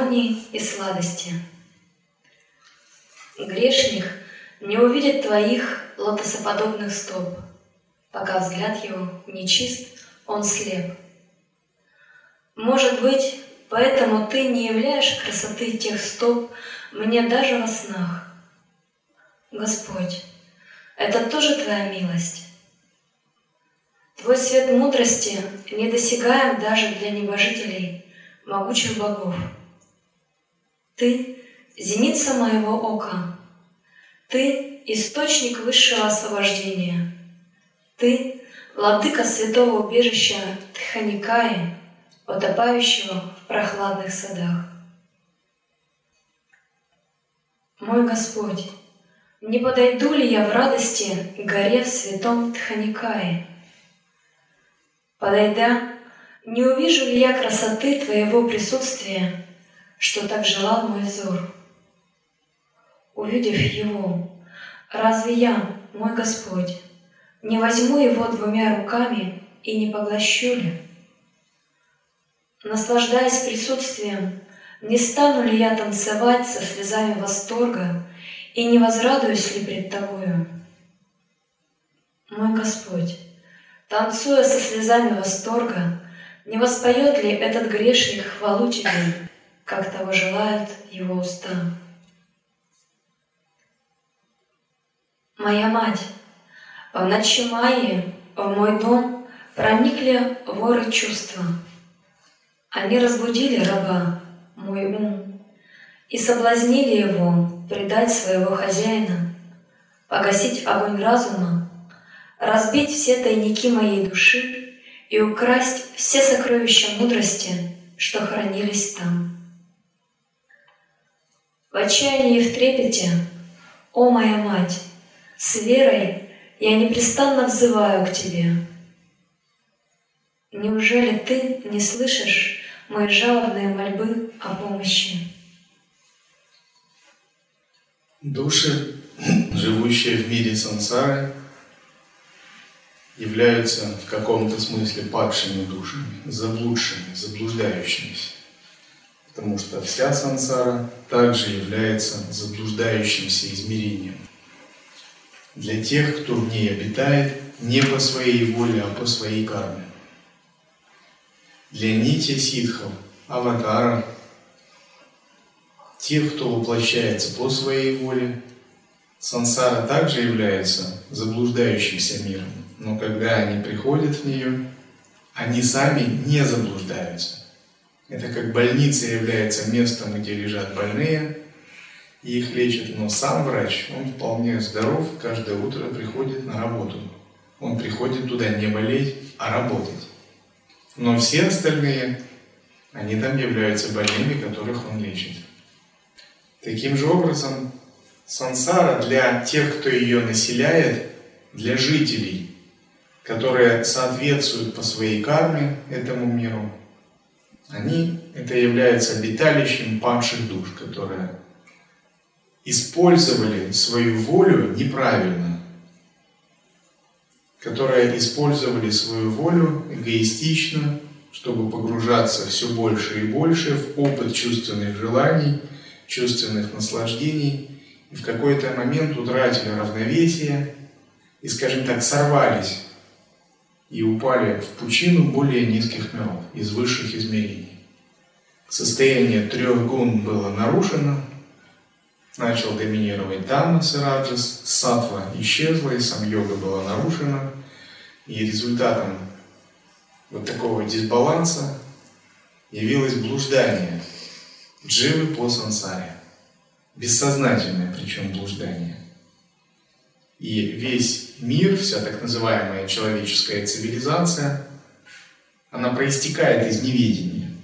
гармонии и сладости. Грешник не увидит Твоих лотосоподобных стоп, пока взгляд его нечист, он слеп. Может быть, поэтому Ты не являешь красоты тех стоп мне даже во снах. Господь, это тоже Твоя милость. Твой свет мудрости недосягаем даже для небожителей, могучих богов. Ты — зеница моего ока. Ты — источник высшего освобождения. Ты — владыка святого убежища Тханикаи, утопающего в прохладных садах. Мой Господь, не подойду ли я в радости к горе в святом Тханикае? Подойдя, не увижу ли я красоты Твоего присутствия, что так желал мой взор? Увидев его, разве я, мой Господь, не возьму его двумя руками и не поглощу ли? Наслаждаясь присутствием, не стану ли я танцевать со слезами восторга и не возрадуюсь ли пред Тобою? Мой Господь, танцуя со слезами восторга, не воспоет ли этот грешник хвалу Тебе, как того желают его уста? Моя мать, в ночи Майи в мой дом проникли воры чувства. Они разбудили раба, мой ум, и соблазнили его предать своего хозяина, погасить огонь разума, разбить все тайники моей души и украсть все сокровища мудрости, что хранились там. В отчаянии и в трепете, о моя мать, с верой я непрестанно взываю к тебе. Неужели ты не слышишь мои жалобные мольбы о помощи? Души, живущие в мире сансары, являются в каком-то смысле падшими душами, заблудшими, заблуждающимися. Потому что вся сансара также является заблуждающимся измерением. Для тех, кто в ней обитает не по своей воле, а по своей карме. Для нити ситхов, аватаров, тех, кто воплощается по своей воле. Сансара также является заблуждающимся миром, но когда они приходят в нее, они сами не заблуждаются. Это как больница является местом, где лежат больные, и их лечат, но сам врач, он вполне здоров, каждое утро приходит на работу. Он приходит туда не болеть, а работать. Но все остальные, они там являются больными, которых он лечит. Таким же образом, сансара для тех, кто ее населяет, для жителей, которые соответствуют по своей карме этому миру, они, это является обиталищем падших душ, которые использовали свою волю неправильно, которые использовали свою волю эгоистично, чтобы погружаться все больше и больше в опыт чувственных желаний – чувственных наслаждений, и в какой-то момент утратили равновесие и, скажем так, сорвались и упали в пучину более низких миров, из высших измерений. Состояние трех гун было нарушено, начал доминировать тамас и раджас, сатва исчезла, и сам йога была нарушена, и результатом вот такого дисбаланса явилось блуждание – Дживы по сансаре. Бессознательное причем блуждание. И весь мир, вся так называемая человеческая цивилизация, она проистекает из неведения.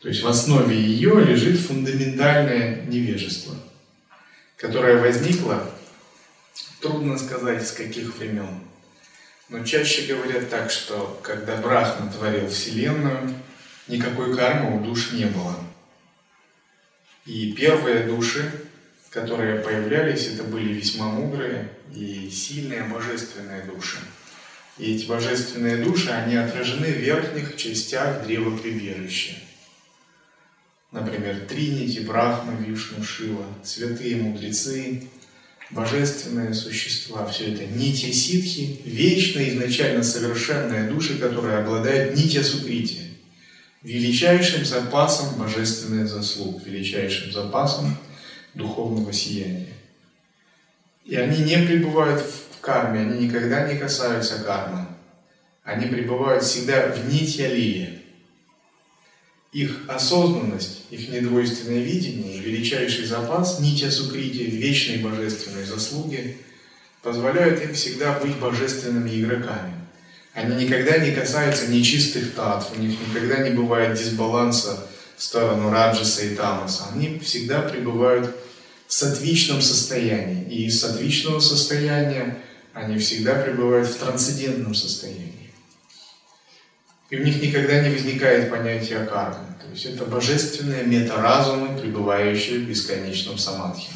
То есть в основе ее лежит фундаментальное невежество, которое возникло, трудно сказать, с каких времен. Но чаще говорят так, что когда Брахма творил Вселенную, никакой кармы у душ не было – и первые души, которые появлялись, это были весьма мудрые и сильные божественные души. И эти божественные души, они отражены в верхних частях древа прибежища. Например, Тринити, Брахма, Вишну, Шива, святые мудрецы, божественные существа, все это нити ситхи, вечные, изначально совершенные души, которые обладают нитя сукрити, величайшим запасом божественных заслуг, величайшим запасом духовного сияния. И они не пребывают в карме, они никогда не касаются кармы. Они пребывают всегда в нитья лилия. Их осознанность, их недвойственное видение, величайший запас, нитья сукрити, вечной божественной заслуги, позволяют им всегда быть божественными игроками. Они никогда не касаются нечистых татв, у них никогда не бывает дисбаланса в сторону раджаса и тамаса. Они всегда пребывают в сатвичном состоянии. И из сатвичного состояния они всегда пребывают в трансцендентном состоянии. И у них никогда не возникает понятия кармы. То есть это божественные метаразумы, пребывающие в бесконечном самадхи.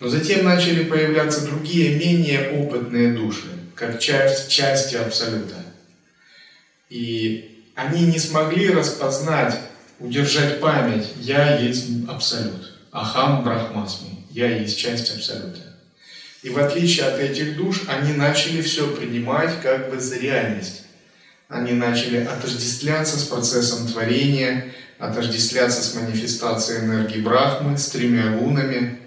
Но затем начали появляться другие, менее опытные души, как часть, части Абсолюта. И они не смогли распознать, удержать память «Я есть Абсолют». Ахам Брахмасми. Я есть часть Абсолюта. И в отличие от этих душ, они начали все принимать как бы за реальность. Они начали отождествляться с процессом творения, отождествляться с манифестацией энергии Брахмы, с тремя лунами.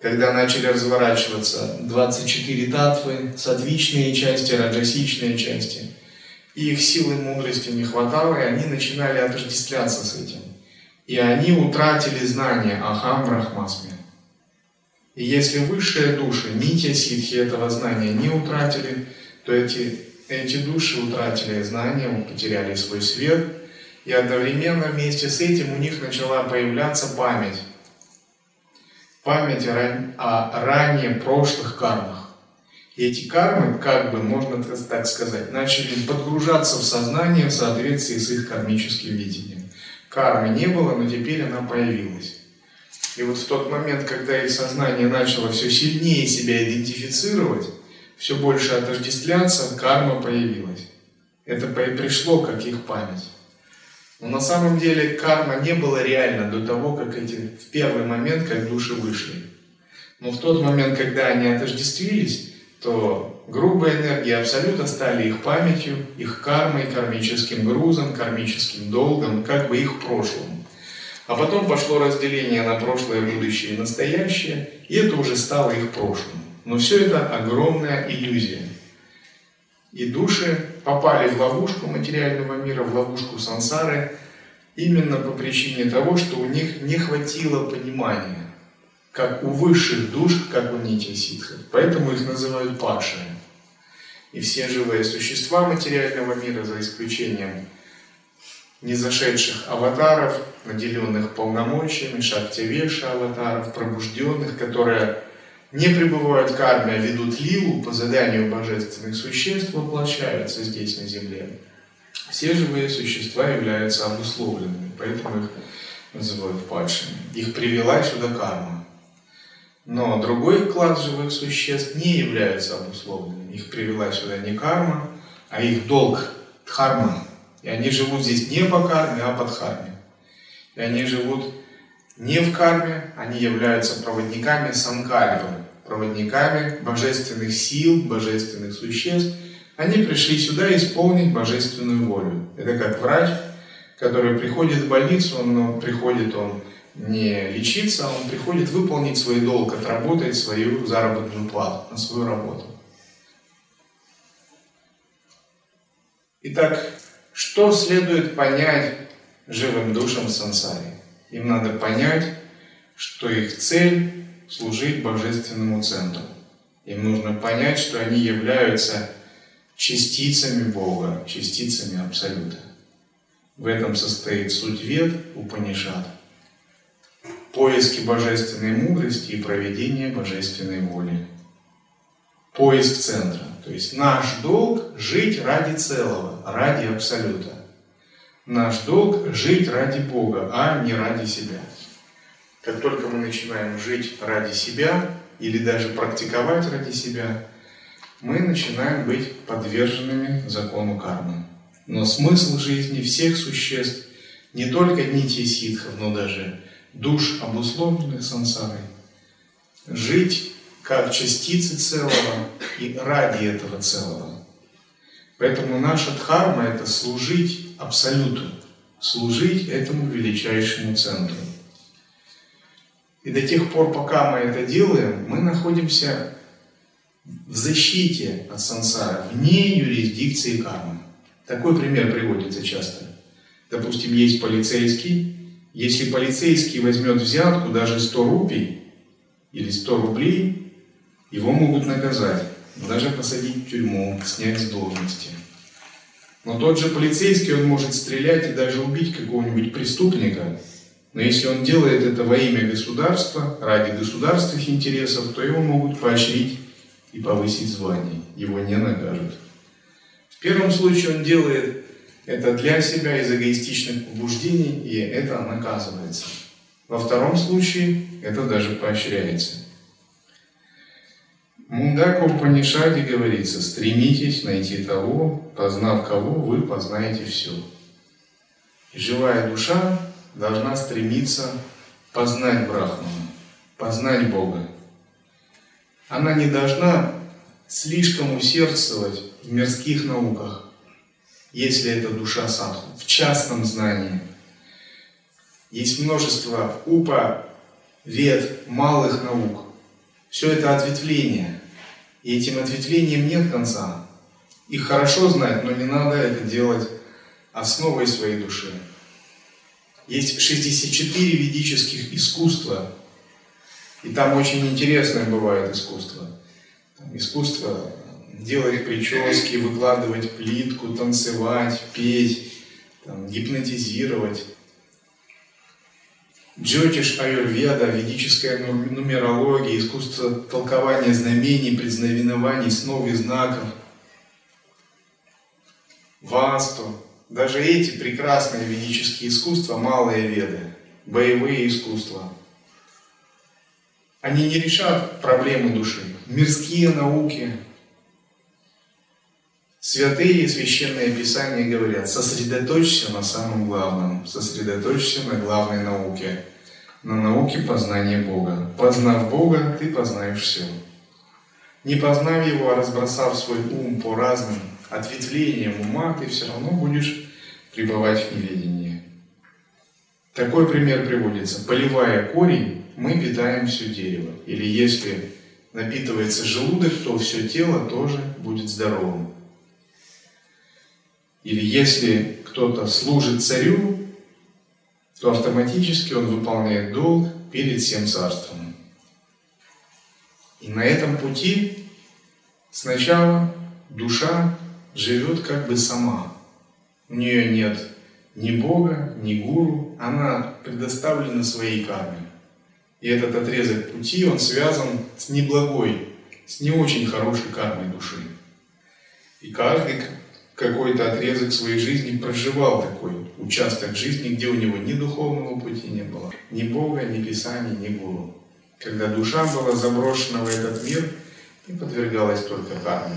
Когда начали разворачиваться 24 татвы, сатвичные части, раджасичные части, и их силы мудрости не хватало, и они начинали отождествляться с этим. И они утратили знание Ахам Брахмасме. И если высшие души, нитя ситхи этого знания не утратили, то эти эти души утратили знания, потеряли свой свет, и одновременно вместе с этим у них начала появляться память. Память о ранее прошлых кармах. И эти кармы, как бы, можно так сказать, начали подгружаться в сознание в соответствии с их кармическим видением. Кармы не было, но теперь она появилась. И вот в тот момент, когда их сознание начало все сильнее себя идентифицировать, все больше отождествляться, карма появилась. Это пришло как их память. Но на самом деле карма не была реальна до того, как эти, в первый момент, как души вышли. Но в тот момент, когда они отождествились, то грубые энергии абсолютно стали их памятью, их кармой, кармическим грузом, кармическим долгом, как бы их прошлым. А потом пошло разделение на прошлое, будущее и настоящее, и это уже стало их прошлым. Но все это огромная иллюзия. И души попали в ловушку материального мира, в ловушку сансары, именно по причине того, что у них не хватило понимания, как у высших душ, как у нити ситхов. Поэтому их называют падшими. И все живые существа материального мира, за исключением незашедших аватаров, наделенных полномочиями, шактивеша аватаров, пробужденных, которые не пребывают в карме, а ведут лилу по заданию божественных существ, воплощаются здесь на земле. Все живые существа являются обусловленными, поэтому их называют падшими. Их привела сюда карма. Но другой класс живых существ не является обусловленными. Их привела сюда не карма, а их долг – дхарма. И они живут здесь не по карме, а под дхарме. И они живут не в карме, они являются проводниками санкальпы, проводниками божественных сил, божественных существ. Они пришли сюда исполнить божественную волю. Это как врач, который приходит в больницу, но приходит он не лечиться, он приходит выполнить свой долг, отработать свою заработную плату на свою работу. Итак, что следует понять живым душам в сансаре? Им надо понять, что их цель – служить Божественному Центру. Им нужно понять, что они являются частицами Бога, частицами Абсолюта. В этом состоит суть вет Упанишат. Поиски божественной мудрости и проведение божественной воли. Поиск центра. То есть наш долг – жить ради целого, ради Абсолюта. Наш долг – жить ради Бога, а не ради себя. Как только мы начинаем жить ради себя или даже практиковать ради себя, мы начинаем быть подверженными закону кармы. Но смысл жизни всех существ, не только нити ситхов, но даже душ, обусловленных сансарой, жить как частицы целого и ради этого целого. Поэтому наша дхарма – это служить Абсолюту, служить этому величайшему центру. И до тех пор, пока мы это делаем, мы находимся в защите от сансара, вне юрисдикции кармы. Такой пример приводится часто. Допустим, есть полицейский. Если полицейский возьмет взятку даже 100 рупий или 100 рублей, его могут наказать, даже посадить в тюрьму, снять с должности. Но тот же полицейский, он может стрелять и даже убить какого-нибудь преступника. Но если он делает это во имя государства, ради государственных интересов, то его могут поощрить и повысить звание. Его не накажут. В первом случае он делает это для себя из эгоистичных побуждений, и это наказывается. Во втором случае это даже поощряется. Мундака Упанишаде говорится, стремитесь найти того, познав кого, вы познаете все. Живая душа должна стремиться познать Брахмана, познать Бога. Она не должна слишком усердствовать в мирских науках, если это душа садху, в частном знании. Есть множество упа, вед, малых наук. Все это ответвление. И этим ответвлениям нет конца. Их хорошо знать, но не надо это делать основой своей души. Есть 64 ведических искусства, и там очень интересное бывает искусство. Там искусство делать прически, выкладывать плитку, танцевать, петь, там, гипнотизировать. Джотиш Аюрведа, ведическая нумерология, искусство толкования знамений, предзнаменований, снов и знаков, Васту. Даже эти прекрасные ведические искусства, малые веды, боевые искусства, они не решат проблемы души. Мирские науки, Святые и священные писания говорят, сосредоточься на самом главном, сосредоточься на главной науке, на науке познания Бога. Познав Бога, ты познаешь все. Не познав Его, а разбросав свой ум по разным ответвлениям ума, ты все равно будешь пребывать в неведении. Такой пример приводится. Поливая корень, мы питаем все дерево. Или если напитывается желудок, то все тело тоже будет здоровым. Или если кто-то служит царю, то автоматически он выполняет долг перед всем царством. И на этом пути сначала душа живет как бы сама. У нее нет ни Бога, ни гуру, она предоставлена своей карме. И этот отрезок пути, он связан с неблагой, с не очень хорошей кармой души. И каждый какой-то отрезок своей жизни проживал такой участок жизни, где у него ни духовного пути не было, ни Бога, ни Писания, ни Гуру. Когда душа была заброшена в этот мир и подвергалась только карме.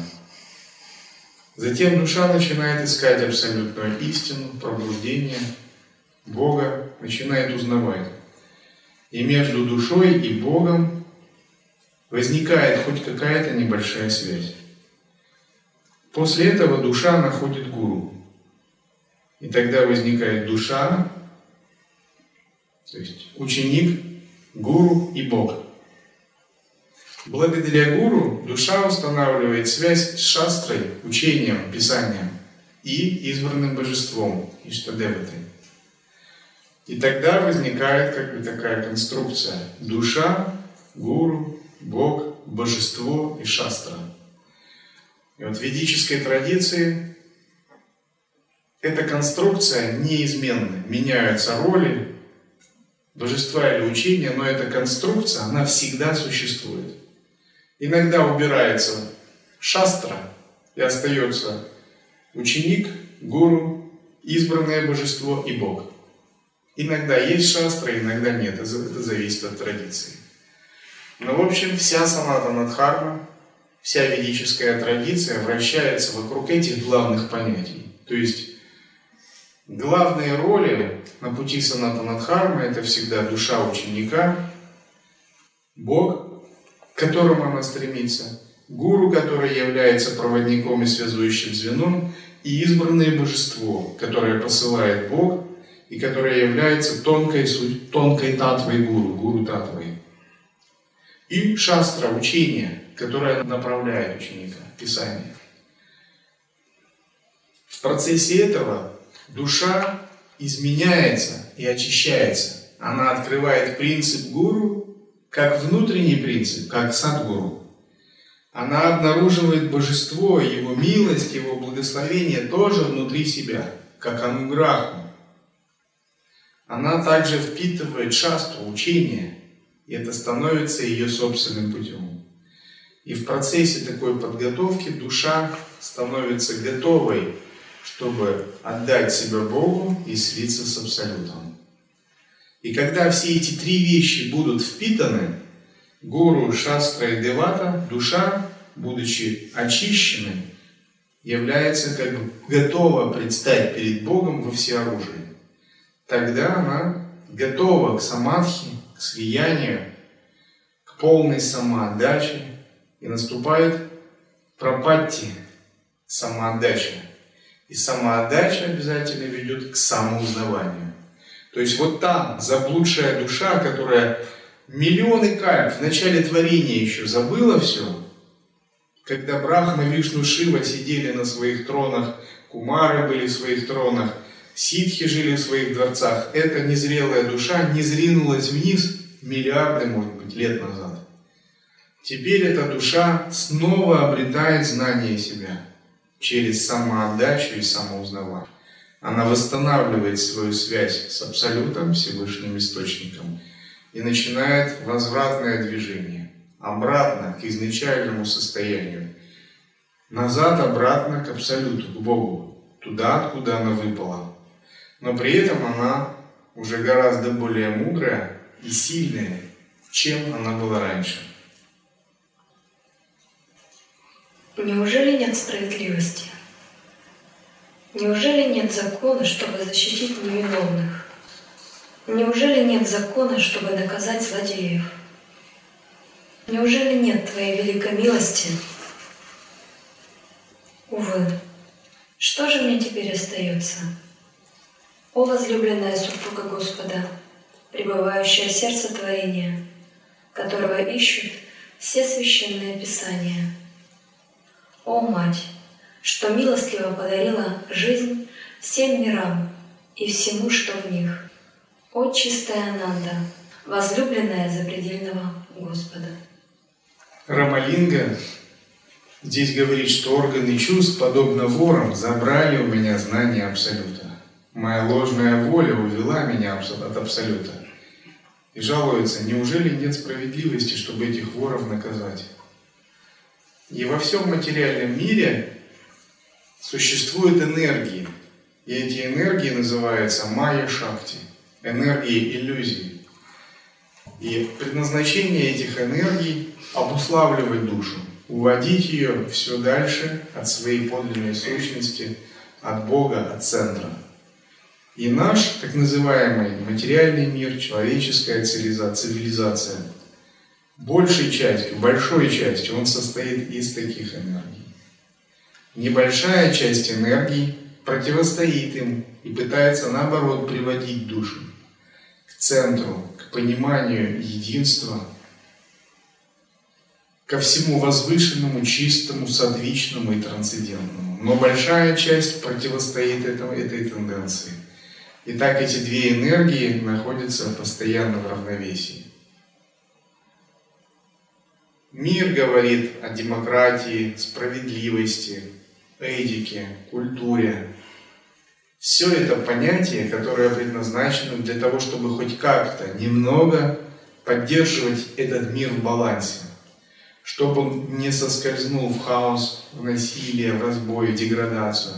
Затем душа начинает искать абсолютную истину, пробуждение, Бога, начинает узнавать. И между душой и Богом возникает хоть какая-то небольшая связь. После этого душа находит гуру. И тогда возникает душа, то есть ученик, гуру и Бог. Благодаря гуру душа устанавливает связь с шастрой, учением, писанием и избранным божеством, Иштадеватой. И тогда возникает как бы такая конструкция. Душа, гуру, Бог, божество и шастра – и вот в ведической традиции эта конструкция неизменна. Меняются роли божества или учения, но эта конструкция, она всегда существует. Иногда убирается шастра и остается ученик, гуру, избранное божество и Бог. Иногда есть шастра, иногда нет. Это зависит от традиции. Но, в общем, вся саната Надхарма, вся ведическая традиция вращается вокруг этих главных понятий. То есть, главные роли на пути саната Надхарма – это всегда душа ученика, Бог, к которому она стремится, гуру, который является проводником и связующим звеном, и избранное божество, которое посылает Бог и которое является тонкой, тонкой татвой гуру, гуру татвой. И шастра, учение, которое направляет ученика, Писание. В процессе этого душа изменяется и очищается. Она открывает принцип гуру как внутренний принцип, как садгуру. Она обнаруживает божество, его милость, его благословение тоже внутри себя, как ануграху. Она также впитывает шастру, учение, и это становится ее собственным путем. И в процессе такой подготовки душа становится готовой, чтобы отдать себя Богу и слиться с Абсолютом. И когда все эти три вещи будут впитаны, гуру, шастра и девата, душа, будучи очищенной, является как бы готова предстать перед Богом во всеоружии. Тогда она готова к самадхи, к слиянию, к полной самоотдаче, и наступает пропатти, самоотдача. И самоотдача обязательно ведет к самоузнаванию. То есть вот там заблудшая душа, которая миллионы кальп в начале творения еще забыла все, когда Брахма, Вишну, Шива сидели на своих тронах, Кумары были в своих тронах, ситхи жили в своих дворцах, эта незрелая душа не зринулась вниз миллиарды, может быть, лет назад. Теперь эта душа снова обретает знание себя через самоотдачу и самоузнавание. Она восстанавливает свою связь с Абсолютом, Всевышним Источником, и начинает возвратное движение, обратно к изначальному состоянию, назад обратно к Абсолюту, к Богу, туда, откуда она выпала. Но при этом она уже гораздо более мудрая и сильная, чем она была раньше. Неужели нет справедливости? Неужели нет закона, чтобы защитить невиновных? Неужели нет закона, чтобы наказать злодеев? Неужели нет Твоей великой милости? Увы, что же мне теперь остается? О возлюбленная супруга Господа, пребывающая сердце творения, которого ищут все священные писания – о, Мать, что милостливо подарила жизнь всем мирам и всему, что в них. О, чистая Ананда, возлюбленная запредельного Господа. Рамалинга здесь говорит, что органы чувств, подобно ворам, забрали у меня знание Абсолюта. Моя ложная воля увела меня от Абсолюта. И жалуется, неужели нет справедливости, чтобы этих воров наказать? И во всем материальном мире существуют энергии. И эти энергии называются майя шакти, энергии иллюзий. И предназначение этих энергий – обуславливать душу, уводить ее все дальше от своей подлинной сущности, от Бога, от центра. И наш так называемый материальный мир, человеческая цивилизация – большей частью, большой частью он состоит из таких энергий. Небольшая часть энергии противостоит им и пытается наоборот приводить душу к центру, к пониманию единства, ко всему возвышенному, чистому, садвичному и трансцендентному. Но большая часть противостоит этому, этой тенденции. И так эти две энергии находятся постоянно в равновесии. Мир говорит о демократии, справедливости, этике, культуре. Все это понятия, которые предназначены для того, чтобы хоть как-то немного поддерживать этот мир в балансе, чтобы он не соскользнул в хаос, в насилие, в разбой, в деградацию.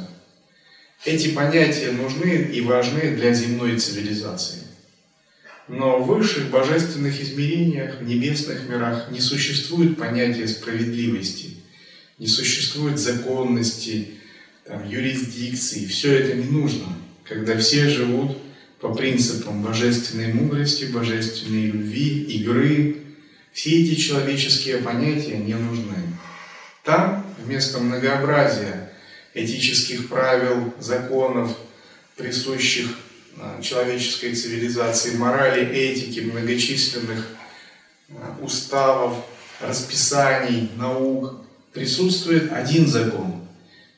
Эти понятия нужны и важны для земной цивилизации – Но в высших божественных измерениях, в небесных мирах не существует понятия справедливости, не существует законности, там, юрисдикции. Все это не нужно, когда все живут по принципам божественной мудрости, божественной любви, игры. Все эти человеческие понятия не нужны. Там вместо многообразия этических правил, законов, присущих человеческой цивилизации, морали, этики, многочисленных а, уставов, расписаний, наук, присутствует один закон.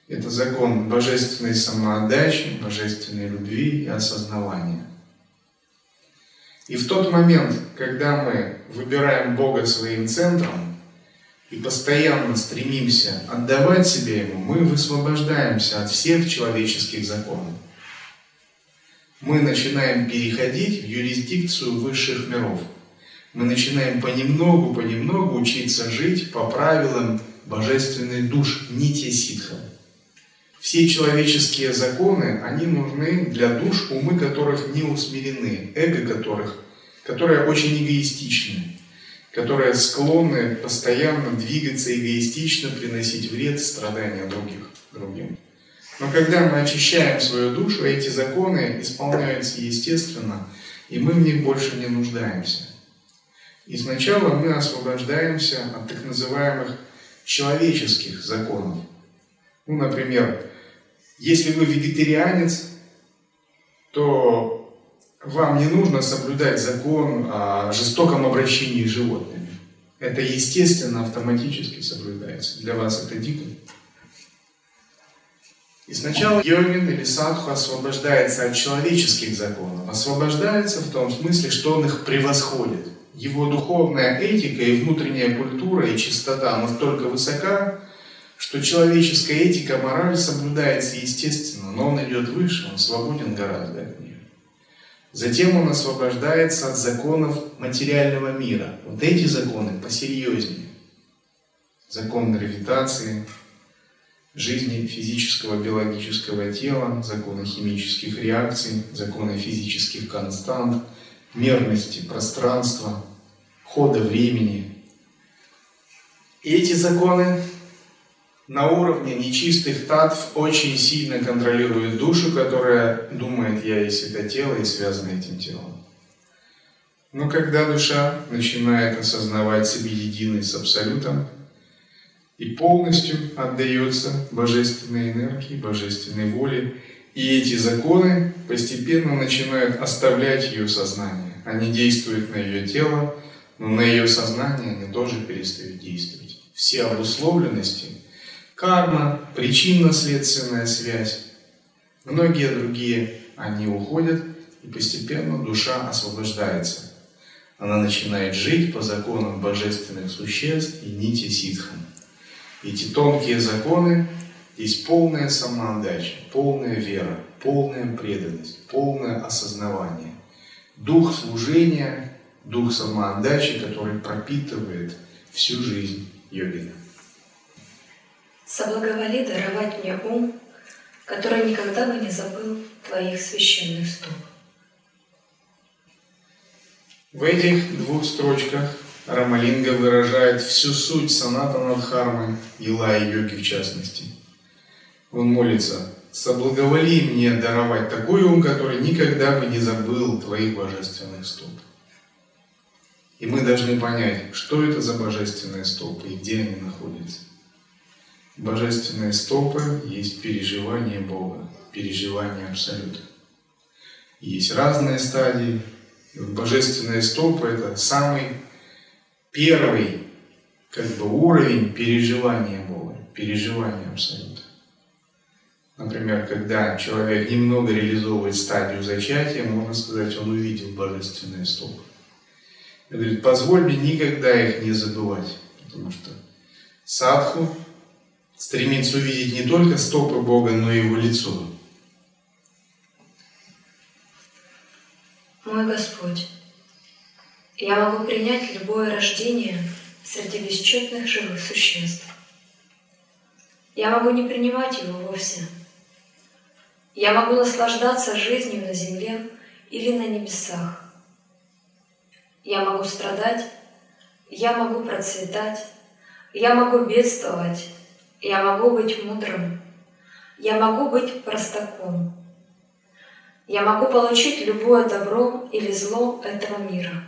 Это закон божественной самоотдачи, божественной любви и осознавания. И в тот момент, когда мы выбираем Бога своим центром и постоянно стремимся отдавать себя Ему, мы высвобождаемся от всех человеческих законов мы начинаем переходить в юрисдикцию высших миров. Мы начинаем понемногу, понемногу учиться жить по правилам божественной душ Нити Ситха. Все человеческие законы, они нужны для душ, умы которых не усмирены, эго которых, которые очень эгоистичны, которые склонны постоянно двигаться эгоистично, приносить вред, страдания других, другим. Но когда мы очищаем свою душу, эти законы исполняются естественно, и мы в них больше не нуждаемся. И сначала мы освобождаемся от так называемых человеческих законов. Ну, например, если вы вегетарианец, то вам не нужно соблюдать закон о жестоком обращении с животными. Это естественно, автоматически соблюдается. Для вас это дико. И сначала йогин или садху освобождается от человеческих законов, освобождается в том смысле, что он их превосходит. Его духовная этика и внутренняя культура и чистота настолько высока, что человеческая этика, мораль соблюдается естественно, но он идет выше, он свободен гораздо от нее. Затем он освобождается от законов материального мира. Вот эти законы посерьезнее. Закон гравитации, жизни физического биологического тела, законы химических реакций, законы физических констант, мерности пространства, хода времени. И эти законы на уровне нечистых татв очень сильно контролируют душу, которая думает «я есть это тело» и связана этим телом. Но когда душа начинает осознавать себя единой с Абсолютом, и полностью отдается божественной энергии, божественной воле. И эти законы постепенно начинают оставлять ее сознание. Они действуют на ее тело, но на ее сознание они тоже перестают действовать. Все обусловленности, карма, причинно-следственная связь, многие другие, они уходят, и постепенно душа освобождается. Она начинает жить по законам божественных существ и нити ситхам. Эти тонкие законы, здесь полная самоотдача, полная вера, полная преданность, полное осознавание. Дух служения, дух самоотдачи, который пропитывает всю жизнь йогина. Соблаговоли даровать мне ум, который никогда бы не забыл твоих священных стоп. В этих двух строчках Рамалинга выражает всю суть санатана дхармы, Илай йоги в частности. Он молится, соблаговоли мне даровать такой ум, который никогда бы не забыл твоих божественных стоп. И мы должны понять, что это за божественные стопы и где они находятся. Божественные стопы есть переживание Бога, переживание Абсолюта. Есть разные стадии. Божественные стопы – это самый первый как бы уровень переживания Бога, переживания Абсолюта. Например, когда человек немного реализовывает стадию зачатия, можно сказать, он увидел божественные стопы. И говорит, позволь мне никогда их не забывать, потому что садху стремится увидеть не только стопы Бога, но и его лицо. Мой Господь, я могу принять любое рождение среди бесчетных живых существ. Я могу не принимать его вовсе. Я могу наслаждаться жизнью на земле или на небесах. я могу страдать, я могу процветать, я могу бедствовать, я могу быть мудрым, я могу быть простаком. Я могу получить любое добро или зло этого мира.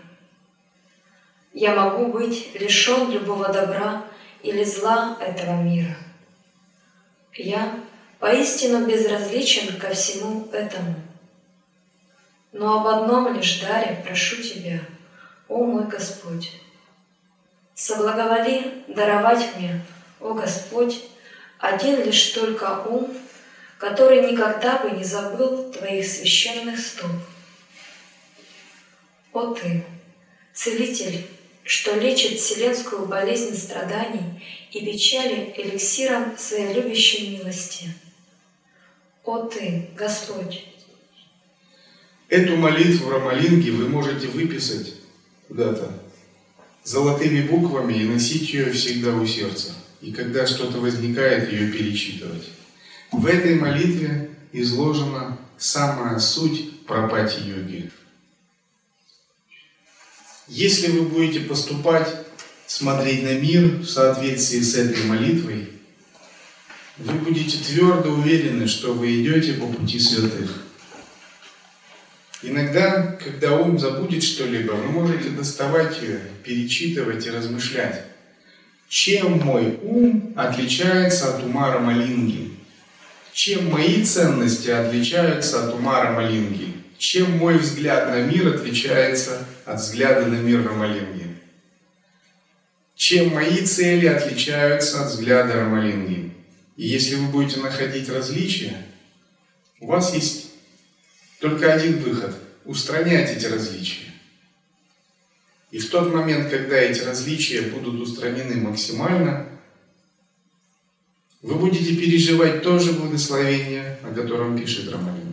Я могу быть лишен любого добра или зла этого мира. Я поистину безразличен ко всему этому. Но об одном лишь даре прошу Тебя, о мой Господь. Соблаговоли даровать мне, о Господь, один лишь только ум, который никогда бы не забыл Твоих священных стоп. О Ты, Целитель, что лечит вселенскую болезнь страданий и печали эликсиром Своей любящей милости. О Ты, Господь! Эту молитву Рамалинги вы можете выписать куда-то золотыми буквами и носить ее всегда у сердца. И когда что-то возникает, ее перечитывать. В этой молитве изложена самая суть пропати-йоги. Если вы будете поступать, смотреть на мир в соответствии с этой молитвой, вы будете твердо уверены, что вы идете по пути святых. Иногда, когда ум забудет что-либо, вы можете доставать ее, перечитывать и размышлять. Чем мой ум отличается от ума Рамалинги? Чем мои ценности отличаются от ума Рамалинги? Чем мой взгляд на мир отличается от взгляда на мир Рамалинги? Чем мои цели отличаются от взгляда Рамалинги? И если вы будете находить различия, у вас есть только один выход – устранять эти различия. И в тот момент, когда эти различия будут устранены максимально, вы будете переживать то же благословение, о котором пишет Роман.